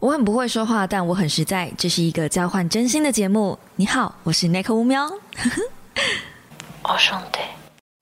我很不会说话，但我很实在。这是一个交换真心的节目。你好，我是 Nick 乌喵。我兄弟。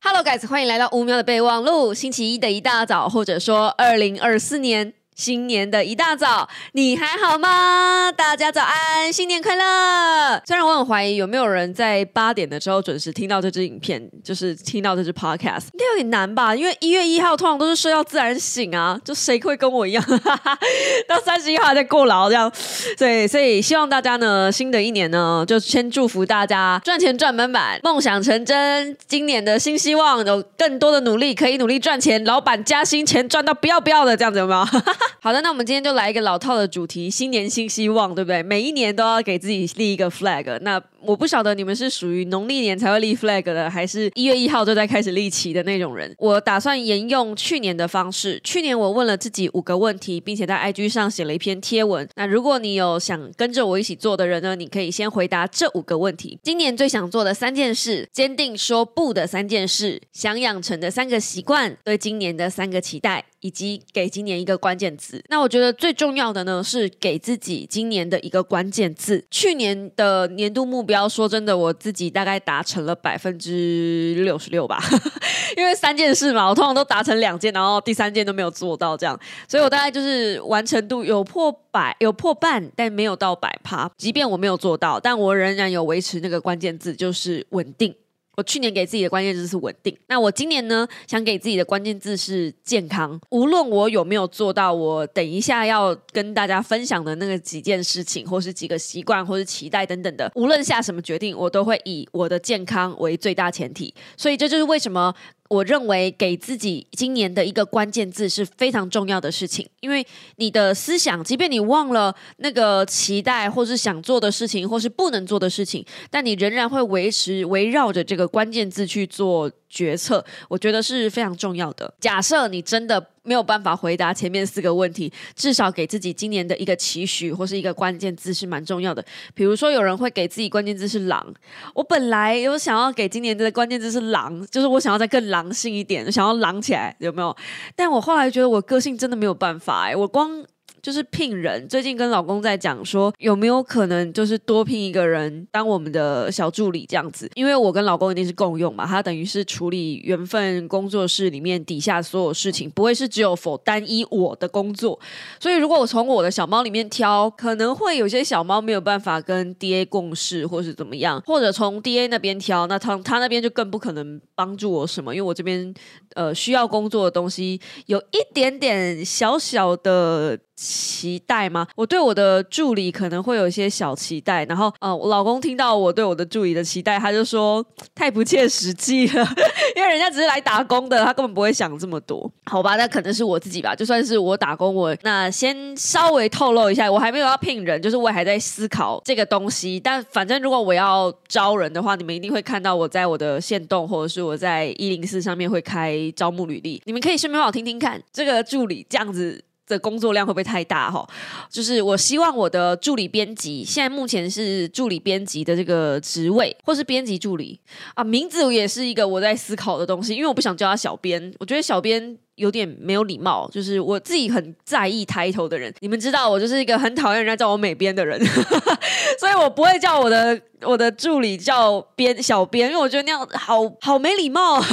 Hello guys，欢迎来到乌喵的备忘录。星期一的一大早，或者说二零二四年新年的一大早，你还好吗？大家早安，新年快乐！虽然我很怀疑有没有人在八点的时候准时听到这支影片，就是听到这支 podcast，应该有点难吧？因为一月一号通常都是睡到自然醒啊，就谁会跟我一样 到三十一号还在过劳这样？对，所以希望大家呢，新的一年呢，就先祝福大家赚钱赚满满，梦想成真。今年的新希望有更多的努力，可以努力赚钱，老板加薪，钱赚到不要不要的，这样子有没有？好的，那我们今天就来一个老套的主题，新年新希望，对不对？每一年都要给自己立一个 flag。那我不晓得你们是属于农历年才会立 flag 的，还是一月一号就在开始立旗的那种人。我打算沿用去年的方式。去年我问了自己五个问题，并且在 IG 上写了一篇贴文。那如果你有想跟着我一起做的人呢，你可以先回答这五个问题。今年最想做的三件事，坚定说不的三件事，想养成的三个习惯，对今年的三个期待。以及给今年一个关键字，那我觉得最重要的呢是给自己今年的一个关键字。去年的年度目标，说真的，我自己大概达成了百分之六十六吧，因为三件事嘛，我通常都达成两件，然后第三件都没有做到，这样，所以我大概就是完成度有破百，有破半，但没有到百趴。即便我没有做到，但我仍然有维持那个关键字，就是稳定。我去年给自己的关键字是稳定，那我今年呢，想给自己的关键字是健康。无论我有没有做到，我等一下要跟大家分享的那个几件事情，或是几个习惯，或是期待等等的，无论下什么决定，我都会以我的健康为最大前提。所以这就是为什么。我认为给自己今年的一个关键字是非常重要的事情，因为你的思想，即便你忘了那个期待，或是想做的事情，或是不能做的事情，但你仍然会维持围绕着这个关键字去做决策，我觉得是非常重要的。假设你真的没有办法回答前面四个问题，至少给自己今年的一个期许或是一个关键字是蛮重要的。比如说，有人会给自己关键字是狼，我本来有想要给今年的关键字是狼，就是我想要再更狼。性一点，想要狼起来，有没有？但我后来觉得我个性真的没有办法哎、我光就是聘人。最近跟老公在讲说，有没有可能就是多聘一个人当我们的小助理这样子？因为我跟老公一定是共用嘛，他等于是处理原份工作室里面底下所有事情，不会是只有否单一我的工作。所以如果我从我的小猫里面挑，可能会有些小猫没有办法跟 DA 共事，或是怎么样，或者从 DA 那边挑，那他他那边就更不可能帮助我什么，因为我这边呃需要工作的东西有一点点小小的。期待吗？我对我的助理可能会有一些小期待，然后呃，我老公听到我对我的助理的期待，他就说太不切实际了，因为人家只是来打工的，他根本不会想这么多。好吧，那可能是我自己吧，就算是我打工，我那先稍微透露一下，我还没有要聘人，就是我还在思考这个东西。但反正如果我要招人的话，你们一定会看到我在我的线动或者是我在一零四上面会开招募履历，你们可以顺便帮我听听看，这个助理这样子。的工作量会不会太大哈？就是我希望我的助理编辑，现在目前是助理编辑的这个职位，或是编辑助理啊，名字也是一个我在思考的东西，因为我不想叫他小编，我觉得小编。有点没有礼貌，就是我自己很在意抬头的人。你们知道，我就是一个很讨厌人家叫我美编的人，所以我不会叫我的我的助理叫编小编，因为我觉得那样好好没礼貌。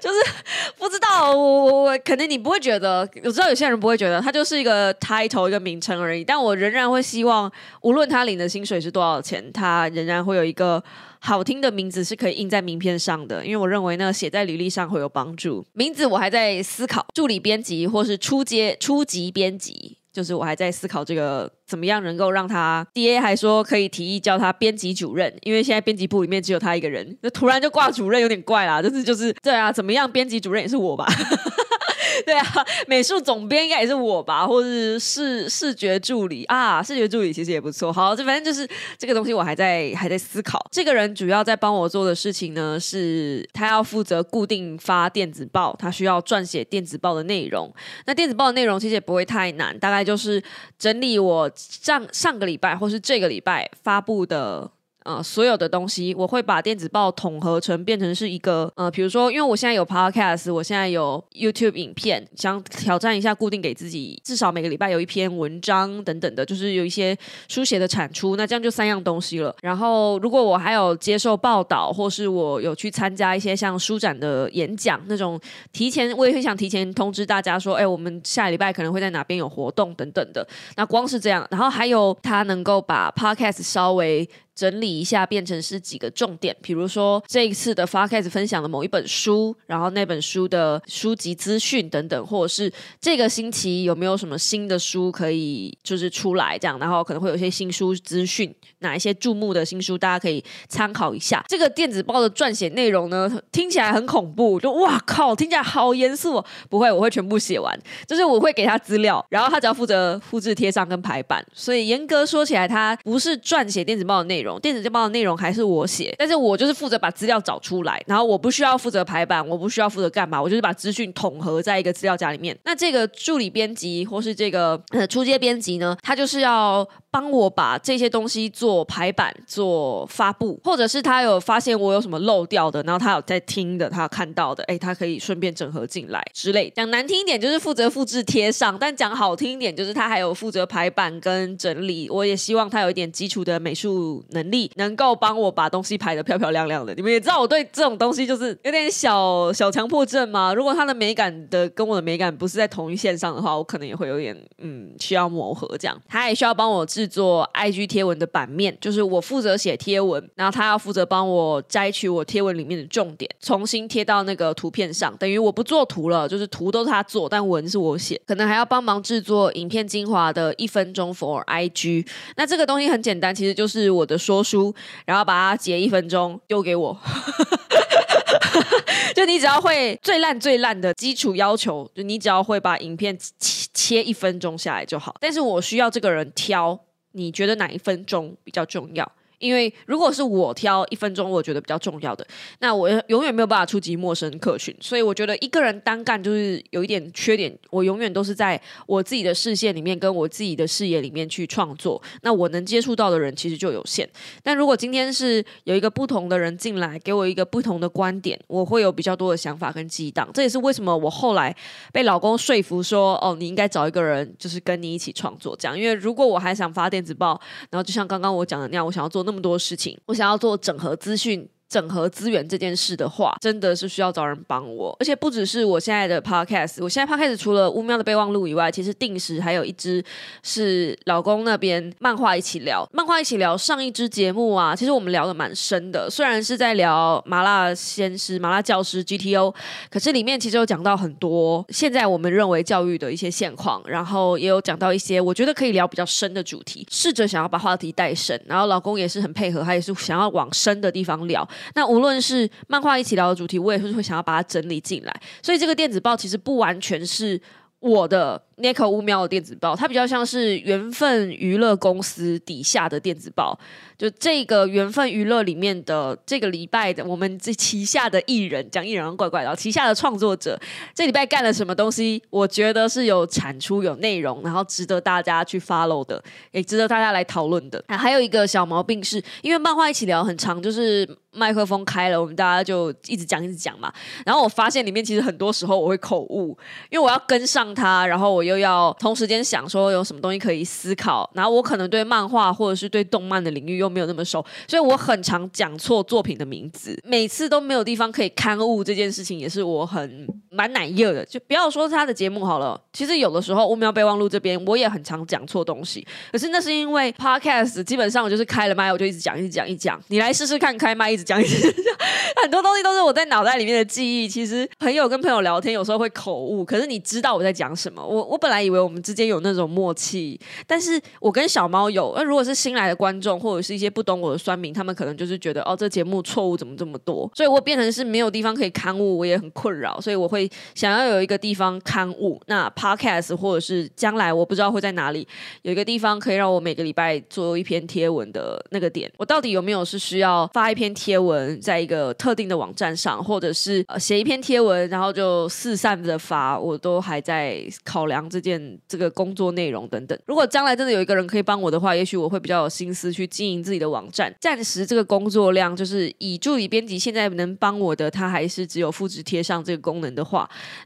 就是不知道我我可能你不会觉得，我知道有些人不会觉得，他就是一个 title 一个名称而已。但我仍然会希望，无论他领的薪水是多少钱，他仍然会有一个。好听的名字是可以印在名片上的，因为我认为呢，写在履历上会有帮助。名字我还在思考，助理编辑或是初阶、初级编辑，就是我还在思考这个怎么样能够让他。D A 还说可以提议叫他编辑主任，因为现在编辑部里面只有他一个人，那突然就挂主任有点怪啦。但是就是对啊，怎么样编辑主任也是我吧。对啊，美术总编应该也是我吧，或者是视视觉助理啊，视觉助理其实也不错。好，这反正就是这个东西，我还在还在思考。这个人主要在帮我做的事情呢，是他要负责固定发电子报，他需要撰写电子报的内容。那电子报的内容其实也不会太难，大概就是整理我上上个礼拜或是这个礼拜发布的。呃所有的东西，我会把电子报统合成变成是一个呃，比如说，因为我现在有 podcast，我现在有 YouTube 影片，想挑战一下固定给自己至少每个礼拜有一篇文章等等的，就是有一些书写的产出，那这样就三样东西了。然后如果我还有接受报道，或是我有去参加一些像书展的演讲那种，提前我也会想提前通知大家说，哎，我们下礼拜可能会在哪边有活动等等的。那光是这样，然后还有他能够把 podcast 稍微。整理一下，变成是几个重点，比如说这一次的发开始分享的某一本书，然后那本书的书籍资讯等等，或者是这个星期有没有什么新的书可以就是出来这样，然后可能会有一些新书资讯，哪一些注目的新书大家可以参考一下。这个电子报的撰写内容呢，听起来很恐怖，就哇靠，听起来好严肃。哦不会，我会全部写完，就是我会给他资料，然后他只要负责复制贴上跟排版。所以严格说起来，他不是撰写电子报的内容。电子报的内容还是我写，但是我就是负责把资料找出来，然后我不需要负责排版，我不需要负责干嘛，我就是把资讯统合在一个资料夹里面。那这个助理编辑或是这个呃初阶编辑呢，他就是要帮我把这些东西做排版、做发布，或者是他有发现我有什么漏掉的，然后他有在听的，他有看到的，哎，他可以顺便整合进来之类。讲难听一点就是负责复制贴上，但讲好听一点就是他还有负责排版跟整理。我也希望他有一点基础的美术。能力能够帮我把东西排的漂漂亮亮的，你们也知道我对这种东西就是有点小小强迫症嘛。如果他的美感的跟我的美感不是在同一线上的话，我可能也会有点嗯需要磨合这样。他也需要帮我制作 IG 贴文的版面，就是我负责写贴文，然后他要负责帮我摘取我贴文里面的重点，重新贴到那个图片上。等于我不做图了，就是图都是他做，但文是我写。可能还要帮忙制作影片精华的一分钟 for IG。那这个东西很简单，其实就是我的。说书，然后把它截一分钟丢给我，就你只要会最烂最烂的基础要求，就你只要会把影片切切一分钟下来就好。但是我需要这个人挑，你觉得哪一分钟比较重要？因为如果是我挑一分钟，我觉得比较重要的，那我永远没有办法触及陌生客群，所以我觉得一个人单干就是有一点缺点。我永远都是在我自己的视线里面，跟我自己的视野里面去创作，那我能接触到的人其实就有限。但如果今天是有一个不同的人进来，给我一个不同的观点，我会有比较多的想法跟激荡。这也是为什么我后来被老公说服说，哦，你应该找一个人，就是跟你一起创作这样。因为如果我还想发电子报，然后就像刚刚我讲的那样，我想要做。那么多事情，我想要做整合资讯。整合资源这件事的话，真的是需要找人帮我，而且不只是我现在的 podcast，我现在 podcast 除了乌喵的备忘录以外，其实定时还有一支是老公那边漫画一起聊，漫画一起聊上一支节目啊，其实我们聊的蛮深的，虽然是在聊麻辣先师、麻辣教师 GTO，可是里面其实有讲到很多现在我们认为教育的一些现况，然后也有讲到一些我觉得可以聊比较深的主题，试着想要把话题带深，然后老公也是很配合，他也是想要往深的地方聊。那无论是漫画一起聊的主题，我也是会想要把它整理进来，所以这个电子报其实不完全是我的。N i c o 乌喵的电子报，它比较像是缘分娱乐公司底下的电子报。就这个缘分娱乐里面的这个礼拜的，我们这旗下的艺人，讲艺人怪怪的，旗下的创作者，这礼拜干了什么东西？我觉得是有产出、有内容，然后值得大家去 follow 的，也值得大家来讨论的。还有一个小毛病是，因为漫画一起聊很长，就是麦克风开了，我们大家就一直讲一直讲嘛。然后我发现里面其实很多时候我会口误，因为我要跟上他，然后我。又要同时间想说有什么东西可以思考，然后我可能对漫画或者是对动漫的领域又没有那么熟，所以我很常讲错作品的名字，每次都没有地方可以刊物，这件事情也是我很蛮难热的。就不要说他的节目好了，其实有的时候乌喵备忘录这边我也很常讲错东西，可是那是因为 podcast 基本上我就是开了麦我就一直讲一直讲一讲，你来试试看开麦一直讲一直讲，很多东西都是我在脑袋里面的记忆。其实朋友跟朋友聊天有时候会口误，可是你知道我在讲什么，我我。我本来以为我们之间有那种默契，但是我跟小猫有。那如果是新来的观众，或者是一些不懂我的酸民，他们可能就是觉得哦，这节目错误怎么这么多？所以我变成是没有地方可以刊物，我也很困扰。所以我会想要有一个地方刊物，那 podcast 或者是将来我不知道会在哪里有一个地方可以让我每个礼拜做一篇贴文的那个点，我到底有没有是需要发一篇贴文在一个特定的网站上，或者是呃写一篇贴文，然后就四散的发，我都还在考量这件这个工作内容等等。如果将来真的有一个人可以帮我的话，也许我会比较有心思去经营自己的网站。暂时这个工作量就是以助理编辑现在能帮我的，他还是只有复制贴上这个功能的话，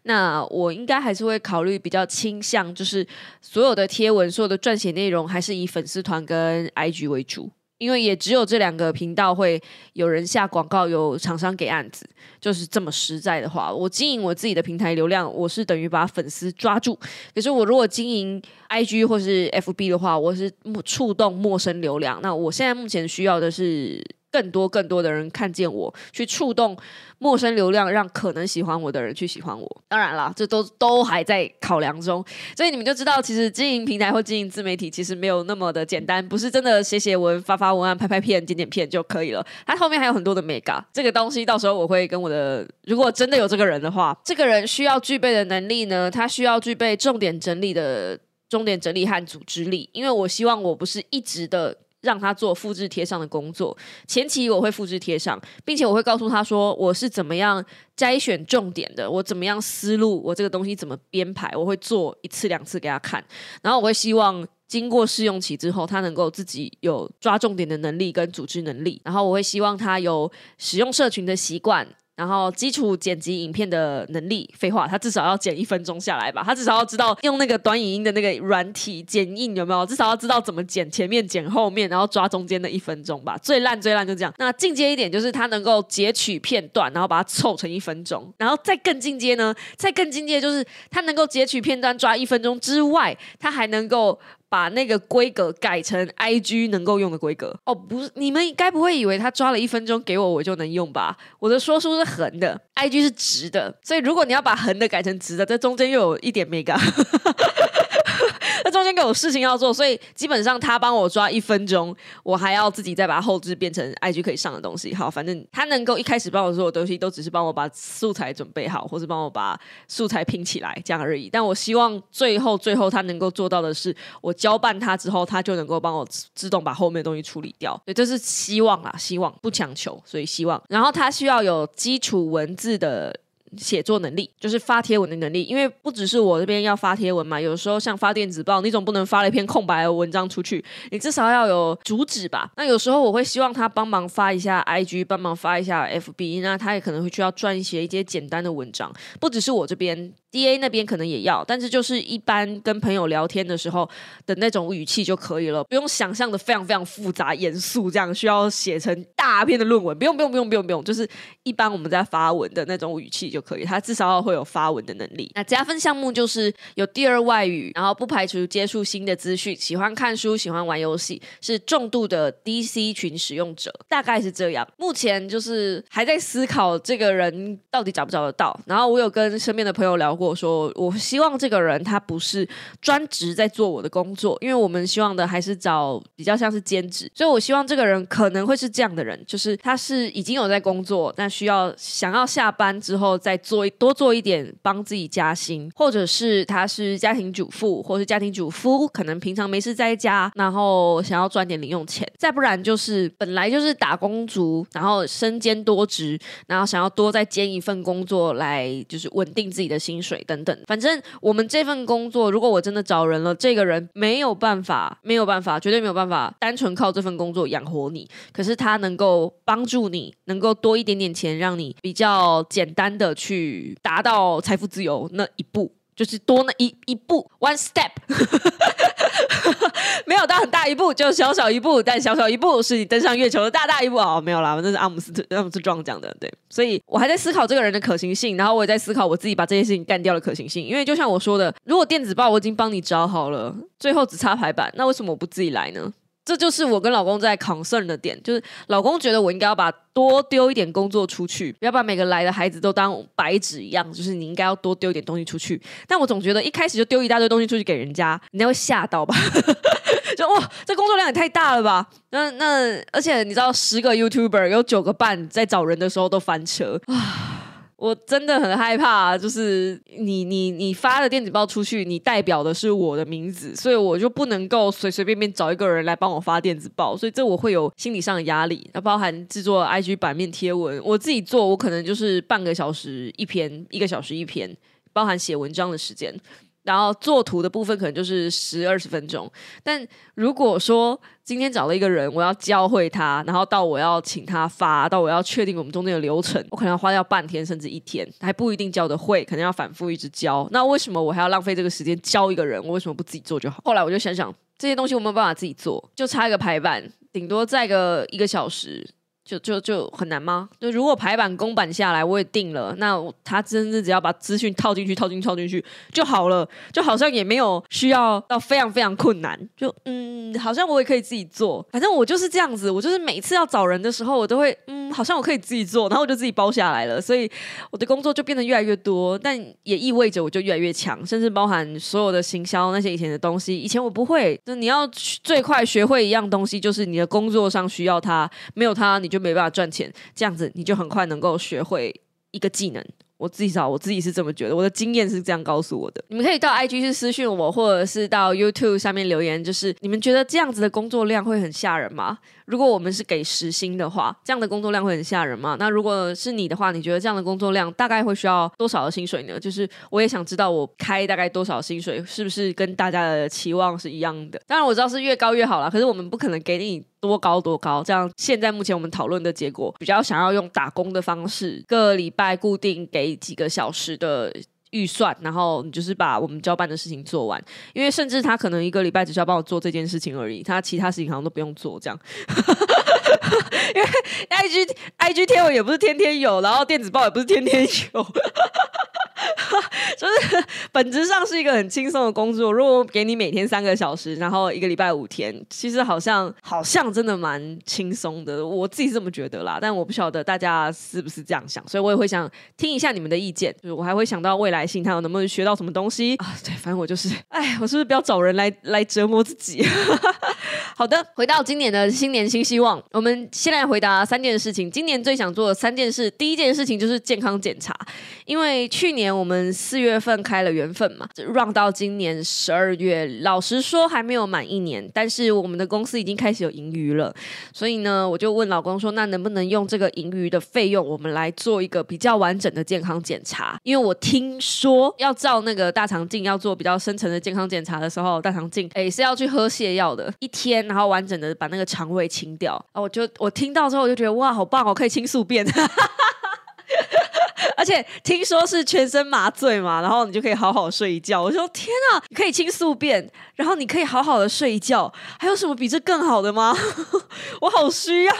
那我应该还是会考虑比较倾向，就是所有的贴文、所有的撰写内容还是以粉丝团跟 IG 为主。因为也只有这两个频道会有人下广告，有厂商给案子，就是这么实在的话。我经营我自己的平台流量，我是等于把粉丝抓住。可是我如果经营 IG 或是 FB 的话，我是触动陌生流量。那我现在目前需要的是。更多更多的人看见我，去触动陌生流量，让可能喜欢我的人去喜欢我。当然啦，这都都还在考量中，所以你们就知道，其实经营平台或经营自媒体，其实没有那么的简单，不是真的写写文、发发文案、拍拍片、剪剪片就可以了。它后面还有很多的 mega 这个东西，到时候我会跟我的，如果真的有这个人的话，这个人需要具备的能力呢，他需要具备重点整理的重点整理和组织力，因为我希望我不是一直的。让他做复制贴上的工作，前期我会复制贴上，并且我会告诉他说我是怎么样摘选重点的，我怎么样思路，我这个东西怎么编排，我会做一次两次给他看，然后我会希望经过试用期之后，他能够自己有抓重点的能力跟组织能力，然后我会希望他有使用社群的习惯。然后基础剪辑影片的能力，废话，他至少要剪一分钟下来吧？他至少要知道用那个短影音的那个软体剪映有没有？至少要知道怎么剪前面、剪后面，然后抓中间的一分钟吧。最烂最烂就这样。那进阶一点就是他能够截取片段，然后把它凑成一分钟。然后再更进阶呢？再更进阶就是他能够截取片段抓一分钟之外，他还能够。把那个规格改成 IG 能够用的规格哦，不是，你们该不会以为他抓了一分钟给我，我就能用吧？我的说书是横的，IG 是直的，所以如果你要把横的改成直的，这中间又有一点没感。中间有事情要做，所以基本上他帮我抓一分钟，我还要自己再把它后置变成 IG 可以上的东西。好，反正他能够一开始帮我做的东西，都只是帮我把素材准备好，或是帮我把素材拼起来这样而已。但我希望最后最后他能够做到的是，我交办他之后，他就能够帮我自动把后面的东西处理掉。对，这是希望啊，希望不强求，所以希望。然后他需要有基础文字的。写作能力就是发贴文的能力，因为不只是我这边要发贴文嘛，有时候像发电子报，你总不能发了一篇空白的文章出去，你至少要有主旨吧。那有时候我会希望他帮忙发一下 IG，帮忙发一下 FB，那他也可能会需要撰写一些简单的文章，不只是我这边。D A 那边可能也要，但是就是一般跟朋友聊天的时候的那种语气就可以了，不用想象的非常非常复杂严肃，这样需要写成大篇的论文，不用不用不用不用不用，就是一般我们在发文的那种语气就可以，他至少要会有发文的能力。那加分项目就是有第二外语，然后不排除接触新的资讯，喜欢看书，喜欢玩游戏，是重度的 D C 群使用者，大概是这样。目前就是还在思考这个人到底找不找得到，然后我有跟身边的朋友聊。我说，我希望这个人他不是专职在做我的工作，因为我们希望的还是找比较像是兼职，所以我希望这个人可能会是这样的人，就是他是已经有在工作，但需要想要下班之后再做多做一点，帮自己加薪，或者是他是家庭主妇，或是家庭主夫，可能平常没事在家，然后想要赚点零用钱，再不然就是本来就是打工族，然后身兼多职，然后想要多再兼一份工作来就是稳定自己的薪水。水等等，反正我们这份工作，如果我真的找人了，这个人没有办法，没有办法，绝对没有办法，单纯靠这份工作养活你。可是他能够帮助你，能够多一点点钱，让你比较简单的去达到财富自由那一步。就是多那一一步，one step，没有到很大一步，就小小一步，但小小一步是你登上月球的大大一步。哦，没有啦，那是阿姆斯特阿姆斯壮讲的，对，所以我还在思考这个人的可行性，然后我也在思考我自己把这件事情干掉的可行性，因为就像我说的，如果电子报我已经帮你找好了，最后只差排版，那为什么我不自己来呢？这就是我跟老公在 concern 的点，就是老公觉得我应该要把多丢一点工作出去，不要把每个来的孩子都当白纸一样，就是你应该要多丢一点东西出去。但我总觉得一开始就丢一大堆东西出去给人家，人家会吓到吧？就哇，这工作量也太大了吧？那那而且你知道，十个 YouTuber 有九个半在找人的时候都翻车啊。我真的很害怕，就是你你你发的电子报出去，你代表的是我的名字，所以我就不能够随随便便找一个人来帮我发电子报，所以这我会有心理上的压力。那包含制作 IG 版面贴文，我自己做，我可能就是半个小时一篇，一个小时一篇，包含写文章的时间。然后做图的部分可能就是十二十分钟，但如果说今天找了一个人，我要教会他，然后到我要请他发，到我要确定我们中间的流程，我可能要花掉半天甚至一天，还不一定教的会，可能要反复一直教。那为什么我还要浪费这个时间教一个人？我为什么不自己做就好？后来我就想想，这些东西我没有办法自己做，就差一个排版，顶多再个一个小时。就就就很难吗？就如果排版公版下来，我也定了，那他真的只要把资讯套进去、套进、套进去就好了，就好像也没有需要到非常非常困难。就嗯，好像我也可以自己做。反正我就是这样子，我就是每次要找人的时候，我都会嗯，好像我可以自己做，然后我就自己包下来了。所以我的工作就变得越来越多，但也意味着我就越来越强，甚至包含所有的行销那些以前的东西，以前我不会。那你要最快学会一样东西，就是你的工作上需要它，没有它你就。没办法赚钱，这样子你就很快能够学会一个技能。我自己找，我自己是这么觉得，我的经验是这样告诉我的。你们可以到 IG 去私信我，或者是到 YouTube 下面留言，就是你们觉得这样子的工作量会很吓人吗？如果我们是给时薪的话，这样的工作量会很吓人吗？那如果是你的话，你觉得这样的工作量大概会需要多少的薪水呢？就是我也想知道，我开大概多少薪水，是不是跟大家的期望是一样的？当然我知道是越高越好了，可是我们不可能给你多高多高。这样现在目前我们讨论的结果，比较想要用打工的方式，个礼拜固定给几个小时的。预算，然后你就是把我们交办的事情做完，因为甚至他可能一个礼拜只需要帮我做这件事情而已，他其他事情好像都不用做，这样。因为 I G I G 贴文也不是天天有，然后电子报也不是天天有。就是本质上是一个很轻松的工作。如果给你每天三个小时，然后一个礼拜五天，其实好像好像真的蛮轻松的。我自己是这么觉得啦，但我不晓得大家是不是这样想，所以我也会想听一下你们的意见。就是我还会想到未来性，他能不能学到什么东西啊？对，反正我就是，哎，我是不是不要找人来 来折磨自己？好的，回到今年的新年新希望，我们先来回答三件事情。今年最想做的三件事，第一件事情就是健康检查，因为去年我们四月份开了缘分嘛，run 到今年十二月，老实说还没有满一年，但是我们的公司已经开始有盈余了，所以呢，我就问老公说，那能不能用这个盈余的费用，我们来做一个比较完整的健康检查？因为我听说要照那个大肠镜，要做比较深层的健康检查的时候，大肠镜哎是要去喝泻药的，一天。然后完整的把那个肠胃清掉啊！我就我听到之后我就觉得哇，好棒哦，可以清宿便，而且听说是全身麻醉嘛，然后你就可以好好睡一觉。我说天啊，你可以清宿便，然后你可以好好的睡一觉，还有什么比这更好的吗？我好需要，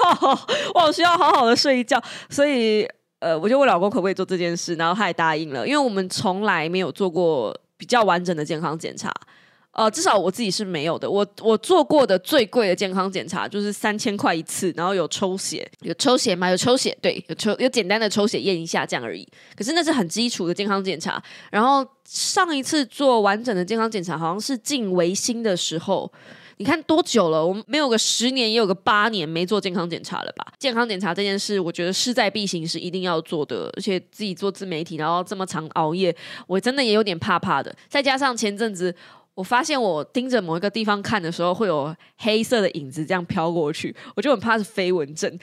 我好需要好好的睡一觉，所以呃，我就问老公可不可以做这件事，然后他也答应了，因为我们从来没有做过比较完整的健康检查。呃，至少我自己是没有的。我我做过的最贵的健康检查就是三千块一次，然后有抽血，有抽血吗？有抽血，对，有抽，有简单的抽血验一下这样而已。可是那是很基础的健康检查。然后上一次做完整的健康检查，好像是进维新的时候。你看多久了？我们没有个十年，也有个八年没做健康检查了吧？健康检查这件事，我觉得势在必行，是一定要做的。而且自己做自媒体，然后这么长熬夜，我真的也有点怕怕的。再加上前阵子。我发现我盯着某一个地方看的时候，会有黑色的影子这样飘过去，我就很怕是飞蚊症，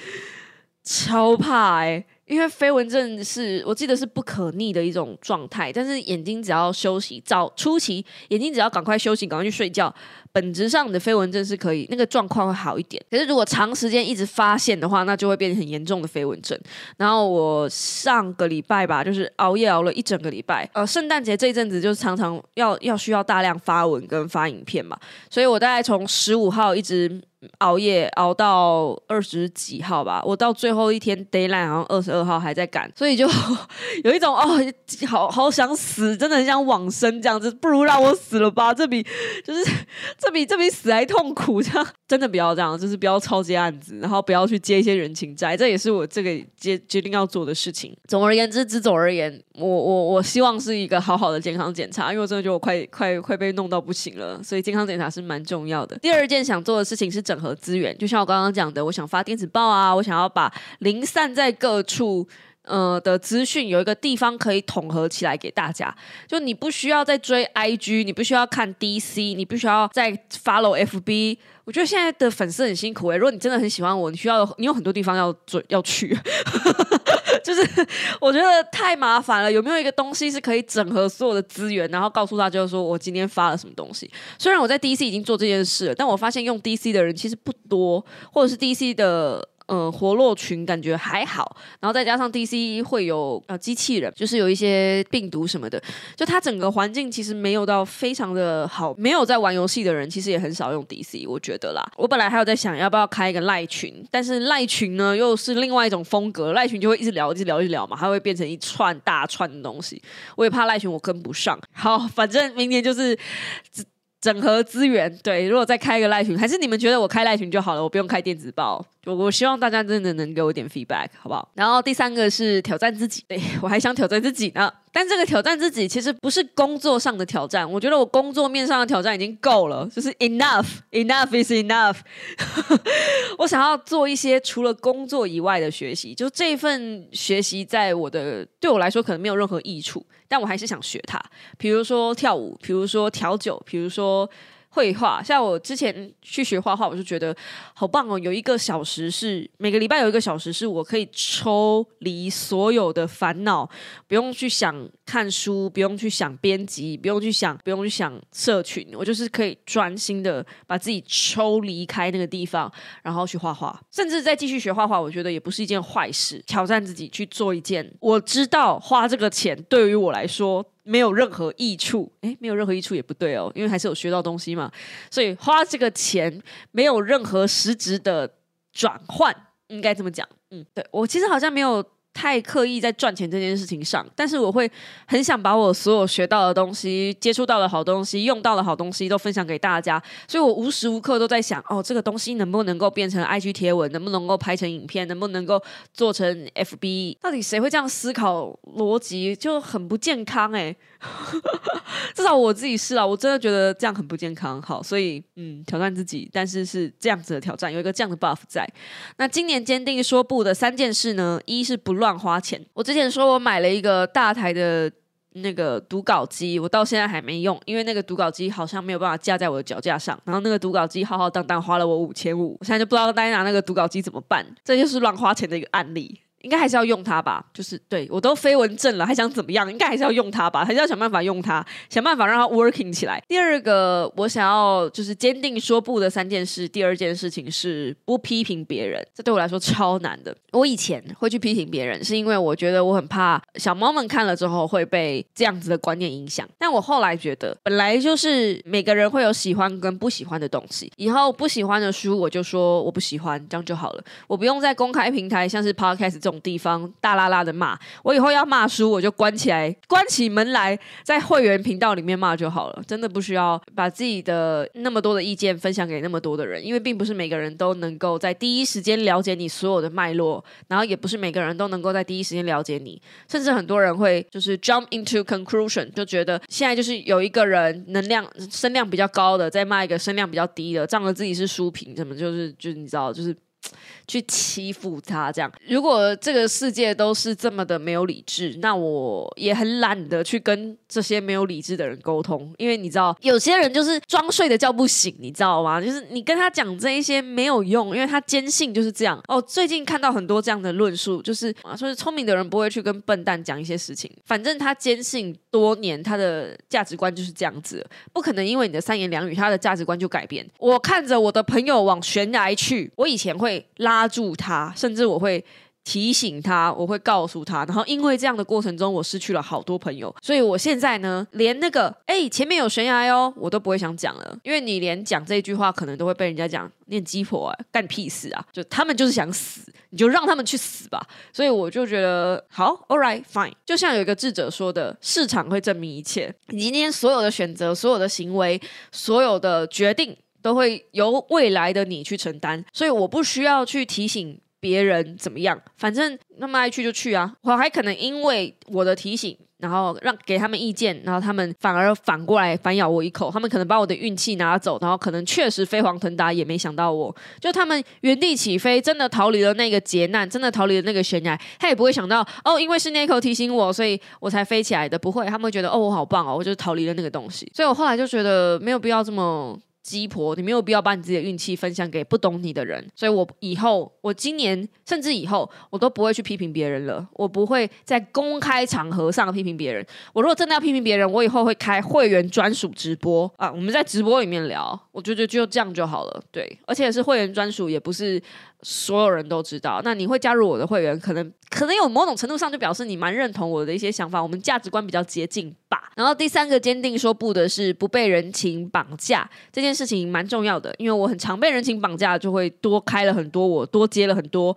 超怕哎！因为飞蚊症是我记得是不可逆的一种状态，但是眼睛只要休息，早初期眼睛只要赶快休息，赶快去睡觉。本质上的飞蚊症是可以，那个状况会好一点。可是如果长时间一直发现的话，那就会变成很严重的飞蚊症。然后我上个礼拜吧，就是熬夜熬了一整个礼拜。呃，圣诞节这一阵子就是常常要要需要大量发文跟发影片嘛，所以我大概从十五号一直。熬夜熬到二十几号吧，我到最后一天 d a y l i n e 好像二十二号还在赶，所以就 有一种哦，好好想死，真的很想往生这样子，不如让我死了吧，这比就是 这比这比死还痛苦，这样真的不要这样，就是不要超接案子，然后不要去接一些人情债，这也是我这个决决定要做的事情。总而言之，只总而言，我我我希望是一个好好的健康检查，因为我真的觉得我快快快被弄到不行了，所以健康检查是蛮重要的。第二件想做的事情是。整和资源，就像我刚刚讲的，我想发电子报啊，我想要把零散在各处呃的资讯有一个地方可以统合起来给大家。就你不需要再追 IG，你不需要看 DC，你不需要再 follow FB。我觉得现在的粉丝很辛苦诶、如果你真的很喜欢我，你需要你有很多地方要追要去。就是 我觉得太麻烦了，有没有一个东西是可以整合所有的资源，然后告诉大家说我今天发了什么东西？虽然我在 DC 已经做这件事了，但我发现用 DC 的人其实不多，或者是 DC 的。嗯，活络群感觉还好，然后再加上 DC 会有呃机器人，就是有一些病毒什么的，就它整个环境其实没有到非常的好。没有在玩游戏的人其实也很少用 DC，我觉得啦。我本来还有在想要不要开一个赖群，但是赖群呢又是另外一种风格，赖群就会一直聊，一直聊，一直聊嘛，它会变成一串大串的东西。我也怕赖群我跟不上。好，反正明年就是整合资源。对，如果再开一个赖群，还是你们觉得我开赖群就好了，我不用开电子报。我我希望大家真的能给我点 feedback，好不好？然后第三个是挑战自己，对我还想挑战自己呢。但这个挑战自己其实不是工作上的挑战，我觉得我工作面上的挑战已经够了，就是 enough，enough is enough。我想要做一些除了工作以外的学习，就这份学习在我的对我来说可能没有任何益处，但我还是想学它。比如说跳舞，比如说调酒，比如说。绘画，像我之前去学画画，我就觉得好棒哦！有一个小时是每个礼拜有一个小时是我可以抽离所有的烦恼，不用去想看书，不用去想编辑，不用去想，不用去想社群，我就是可以专心的把自己抽离开那个地方，然后去画画，甚至再继续学画画，我觉得也不是一件坏事。挑战自己去做一件，我知道花这个钱对于我来说。没有任何益处，诶，没有任何益处也不对哦，因为还是有学到东西嘛。所以花这个钱没有任何实质的转换，应该这么讲。嗯，对我其实好像没有。太刻意在赚钱这件事情上，但是我会很想把我所有学到的东西、接触到的好东西、用到的好东西都分享给大家，所以我无时无刻都在想：哦，这个东西能不能够变成 IG 贴文，能不能够拍成影片，能不能够做成 FB？到底谁会这样思考逻辑，就很不健康哎。至少我自己是啊，我真的觉得这样很不健康。好，所以嗯，挑战自己，但是是这样子的挑战，有一个这样的 buff 在。那今年坚定说不的三件事呢？一是不乱乱花钱。我之前说我买了一个大台的那个读稿机，我到现在还没用，因为那个读稿机好像没有办法架在我的脚架上。然后那个读稿机浩浩荡荡花了我五千五，我现在就不知道大家拿那个读稿机怎么办。这就是乱花钱的一个案例。应该还是要用它吧，就是对我都飞蚊症了，还想怎么样？应该还是要用它吧，还是要想办法用它，想办法让它 working 起来。第二个，我想要就是坚定说不的三件事。第二件事情是不批评别人，这对我来说超难的。我以前会去批评别人，是因为我觉得我很怕小猫们看了之后会被这样子的观念影响。但我后来觉得，本来就是每个人会有喜欢跟不喜欢的东西。以后不喜欢的书，我就说我不喜欢，这样就好了。我不用在公开平台，像是 podcast。这种地方大拉拉的骂我，以后要骂书我就关起来，关起门来在会员频道里面骂就好了。真的不需要把自己的那么多的意见分享给那么多的人，因为并不是每个人都能够在第一时间了解你所有的脉络，然后也不是每个人都能够在第一时间了解你，甚至很多人会就是 jump into conclusion，就觉得现在就是有一个人能量声量比较高的在骂一个声量比较低的，仗着自己是书评，怎么就是就是你知道就是。去欺负他，这样。如果这个世界都是这么的没有理智，那我也很懒得去跟这些没有理智的人沟通，因为你知道，有些人就是装睡的叫不醒，你知道吗？就是你跟他讲这一些没有用，因为他坚信就是这样。哦，最近看到很多这样的论述，就是啊，说是聪明的人不会去跟笨蛋讲一些事情，反正他坚信多年，他的价值观就是这样子，不可能因为你的三言两语，他的价值观就改变。我看着我的朋友往悬崖去，我以前会拉。住他，甚至我会提醒他，我会告诉他。然后因为这样的过程中，我失去了好多朋友，所以我现在呢，连那个哎前面有悬崖哦，我都不会想讲了，因为你连讲这句话，可能都会被人家讲念鸡婆啊，干屁事啊，就他们就是想死，你就让他们去死吧。所以我就觉得好，all right fine。就像有一个智者说的，市场会证明一切，你今天所有的选择、所有的行为、所有的决定。都会由未来的你去承担，所以我不需要去提醒别人怎么样，反正那么爱去就去啊。我还可能因为我的提醒然后让给他们意见，然后他们反而反过来反咬我一口，他们可能把我的运气拿走，然后可能确实飞黄腾达，也没想到我，就他们原地起飞，真的逃离了那个劫难，真的逃离了那个悬崖，他也不会想到哦，因为是 Nico 提醒我，所以我才飞起来的，不会，他们会觉得哦，我好棒哦，我就逃离了那个东西，所以我后来就觉得没有必要这么。鸡婆，你没有必要把你自己的运气分享给不懂你的人，所以我以后，我今年甚至以后，我都不会去批评别人了。我不会在公开场合上批评别人。我如果真的要批评别人，我以后会开会员专属直播啊，我们在直播里面聊。我觉得就这样就好了。对，而且是会员专属，也不是。所有人都知道，那你会加入我的会员，可能可能有某种程度上就表示你蛮认同我的一些想法，我们价值观比较接近吧。然后第三个坚定说不的是不被人情绑架这件事情蛮重要的，因为我很常被人情绑架，就会多开了很多，我多接了很多。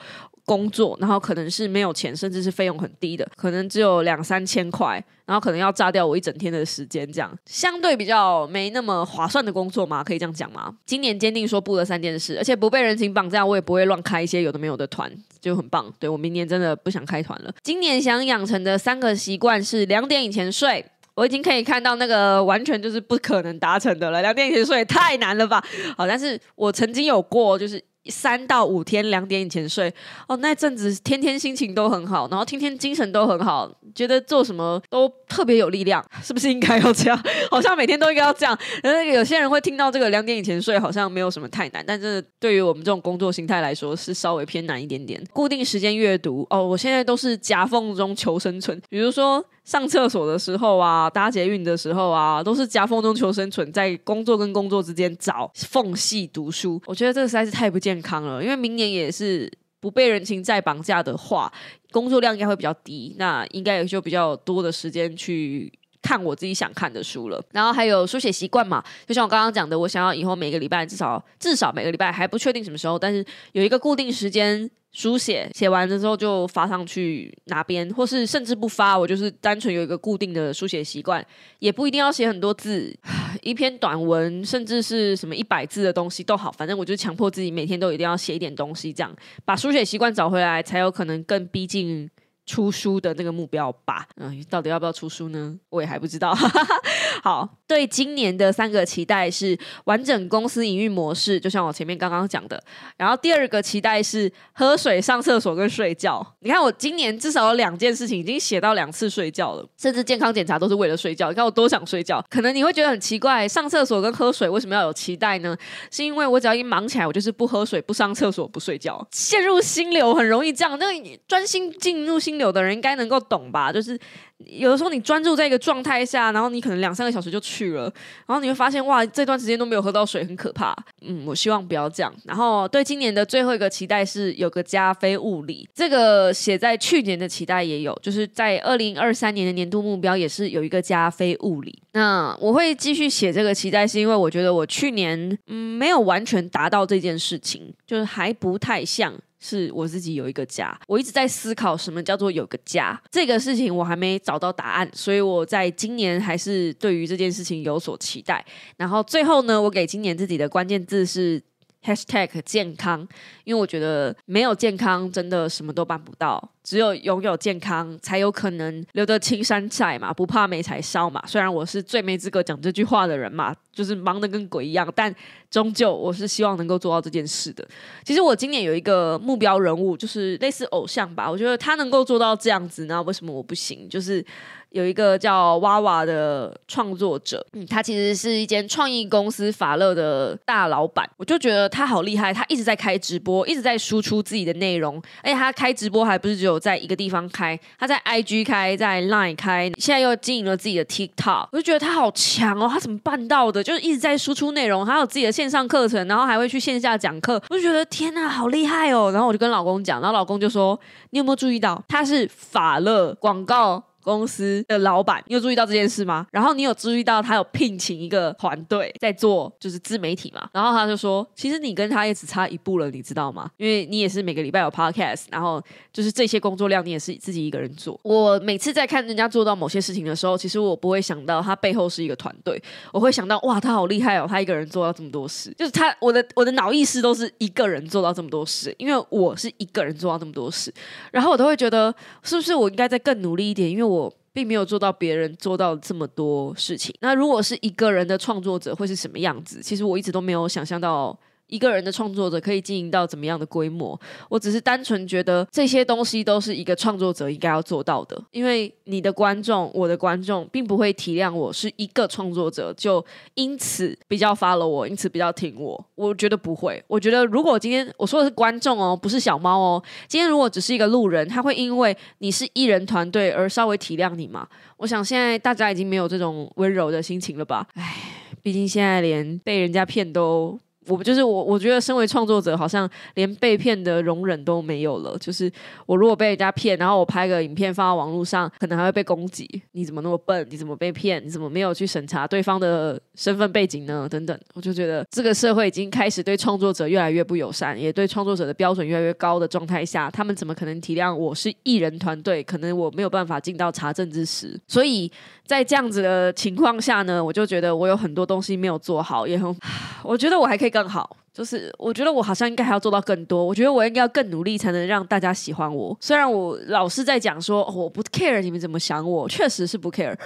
工作，然后可能是没有钱，甚至是费用很低的，可能只有两三千块，然后可能要炸掉我一整天的时间，这样相对比较没那么划算的工作嘛，可以这样讲吗？今年坚定说不的三件事，而且不被人情绑架，我也不会乱开一些有的没有的团，就很棒。对我明年真的不想开团了。今年想养成的三个习惯是两点以前睡，我已经可以看到那个完全就是不可能达成的了。两点以前睡也太难了吧？好，但是我曾经有过，就是。三到五天两点以前睡哦，那阵子天天心情都很好，然后天天精神都很好，觉得做什么都特别有力量，是不是应该要这样？好像每天都应该要这样。那有些人会听到这个两点以前睡好像没有什么太难，但真的对于我们这种工作心态来说是稍微偏难一点点。固定时间阅读哦，我现在都是夹缝中求生存，比如说。上厕所的时候啊，搭捷运的时候啊，都是夹缝中求生存，在工作跟工作之间找缝隙读书。我觉得这个实在是太不健康了。因为明年也是不被人情再绑架的话，工作量应该会比较低，那应该也就比较多的时间去看我自己想看的书了。然后还有书写习惯嘛，就像我刚刚讲的，我想要以后每个礼拜至少至少每个礼拜还不确定什么时候，但是有一个固定时间。书写写完了之后就发上去哪边，或是甚至不发，我就是单纯有一个固定的书写习惯，也不一定要写很多字，一篇短文，甚至是什么一百字的东西都好，反正我就强迫自己每天都一定要写一点东西，这样把书写习惯找回来，才有可能更逼近。出书的那个目标吧，嗯，到底要不要出书呢？我也还不知道。好，对今年的三个期待是完整公司营运模式，就像我前面刚刚讲的。然后第二个期待是喝水、上厕所跟睡觉。你看我今年至少有两件事情已经写到两次睡觉了，甚至健康检查都是为了睡觉。你看我多想睡觉。可能你会觉得很奇怪，上厕所跟喝水为什么要有期待呢？是因为我只要一忙起来，我就是不喝水、不上厕所、不睡觉，陷入心流，很容易这样。那专心进入心。有的人应该能够懂吧，就是。有的时候你专注在一个状态下，然后你可能两三个小时就去了，然后你会发现哇，这段时间都没有喝到水，很可怕。嗯，我希望不要这样。然后对今年的最后一个期待是有个加非物理，这个写在去年的期待也有，就是在二零二三年的年度目标也是有一个加非物理。那我会继续写这个期待，是因为我觉得我去年嗯没有完全达到这件事情，就是还不太像是我自己有一个家。我一直在思考什么叫做有个家这个事情，我还没。找到答案，所以我在今年还是对于这件事情有所期待。然后最后呢，我给今年自己的关键字是。Hashtag 健康，因为我觉得没有健康真的什么都办不到，只有拥有健康才有可能留得青山在嘛，不怕没柴烧嘛。虽然我是最没资格讲这句话的人嘛，就是忙得跟鬼一样，但终究我是希望能够做到这件事的。其实我今年有一个目标人物，就是类似偶像吧，我觉得他能够做到这样子，那为什么我不行？就是。有一个叫娃娃的创作者，嗯，他其实是一间创意公司法乐的大老板，我就觉得他好厉害，他一直在开直播，一直在输出自己的内容，而且他开直播还不是只有在一个地方开，他在 IG 开，在 Line 开，现在又经营了自己的 TikTok，我就觉得他好强哦，他怎么办到的？就是一直在输出内容，还有自己的线上课程，然后还会去线下讲课，我就觉得天呐，好厉害哦！然后我就跟老公讲，然后老公就说：“你有没有注意到他是法乐广告？”公司的老板，你有注意到这件事吗？然后你有注意到他有聘请一个团队在做，就是自媒体嘛？然后他就说，其实你跟他也只差一步了，你知道吗？因为你也是每个礼拜有 podcast，然后就是这些工作量你也是自己一个人做。我每次在看人家做到某些事情的时候，其实我不会想到他背后是一个团队，我会想到哇，他好厉害哦，他一个人做到这么多事，就是他我的我的脑意识都是一个人做到这么多事，因为我是一个人做到这么多事，然后我都会觉得是不是我应该再更努力一点，因为我并没有做到别人做到这么多事情。那如果是一个人的创作者会是什么样子？其实我一直都没有想象到。一个人的创作者可以经营到怎么样的规模？我只是单纯觉得这些东西都是一个创作者应该要做到的。因为你的观众，我的观众，并不会体谅我是一个创作者，就因此比较 follow 我，因此比较听我。我觉得不会。我觉得如果今天我说的是观众哦，不是小猫哦。今天如果只是一个路人，他会因为你是艺人团队而稍微体谅你吗？我想现在大家已经没有这种温柔的心情了吧？唉，毕竟现在连被人家骗都。我就是我，我觉得身为创作者，好像连被骗的容忍都没有了。就是我如果被人家骗，然后我拍个影片放到网络上，可能还会被攻击。你怎么那么笨？你怎么被骗？你怎么没有去审查对方的身份背景呢？等等，我就觉得这个社会已经开始对创作者越来越不友善，也对创作者的标准越来越高的状态下，他们怎么可能体谅我是艺人团队？可能我没有办法尽到查证之时，所以在这样子的情况下呢，我就觉得我有很多东西没有做好，也很，我觉得我还可以。更好，就是我觉得我好像应该还要做到更多。我觉得我应该要更努力，才能让大家喜欢我。虽然我老是在讲说我不 care 你们怎么想我，确实是不 care，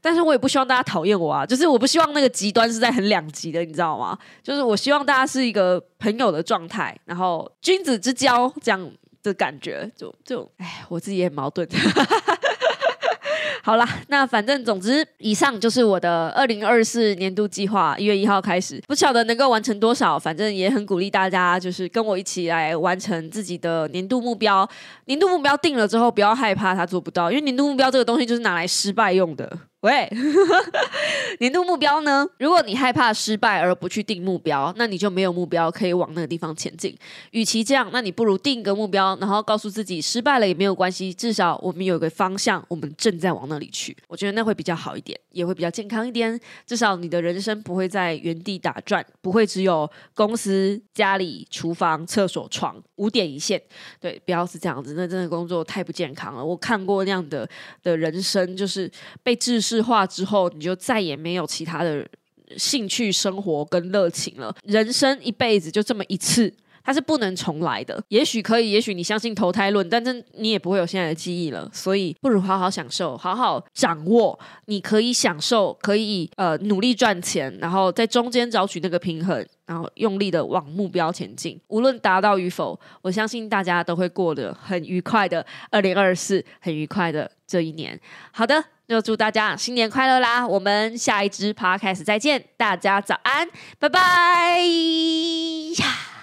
但是我也不希望大家讨厌我啊。就是我不希望那个极端是在很两极的，你知道吗？就是我希望大家是一个朋友的状态，然后君子之交这样的感觉。就就哎，我自己也很矛盾。好啦，那反正总之，以上就是我的二零二四年度计划，一月一号开始，不晓得能够完成多少，反正也很鼓励大家，就是跟我一起来完成自己的年度目标。年度目标定了之后，不要害怕它做不到，因为年度目标这个东西就是拿来失败用的。喂，年度目标呢？如果你害怕失败而不去定目标，那你就没有目标可以往那个地方前进。与其这样，那你不如定一个目标，然后告诉自己失败了也没有关系，至少我们有个方向，我们正在往那里去。我觉得那会比较好一点，也会比较健康一点。至少你的人生不会在原地打转，不会只有公司、家里、厨房、厕所、床五点一线。对，不要是这样子，那真的工作太不健康了。我看过那样的的人生，就是被致日。化之后，你就再也没有其他的兴趣、生活跟热情了。人生一辈子就这么一次，它是不能重来的。也许可以，也许你相信投胎论，但是你也不会有现在的记忆了。所以，不如好好享受，好好掌握。你可以享受，可以呃努力赚钱，然后在中间找取那个平衡，然后用力的往目标前进。无论达到与否，我相信大家都会过得很愉快的。二零二四，很愉快的这一年。好的。就祝大家新年快乐啦！我们下一支 podcast 再见，大家早安，拜拜呀。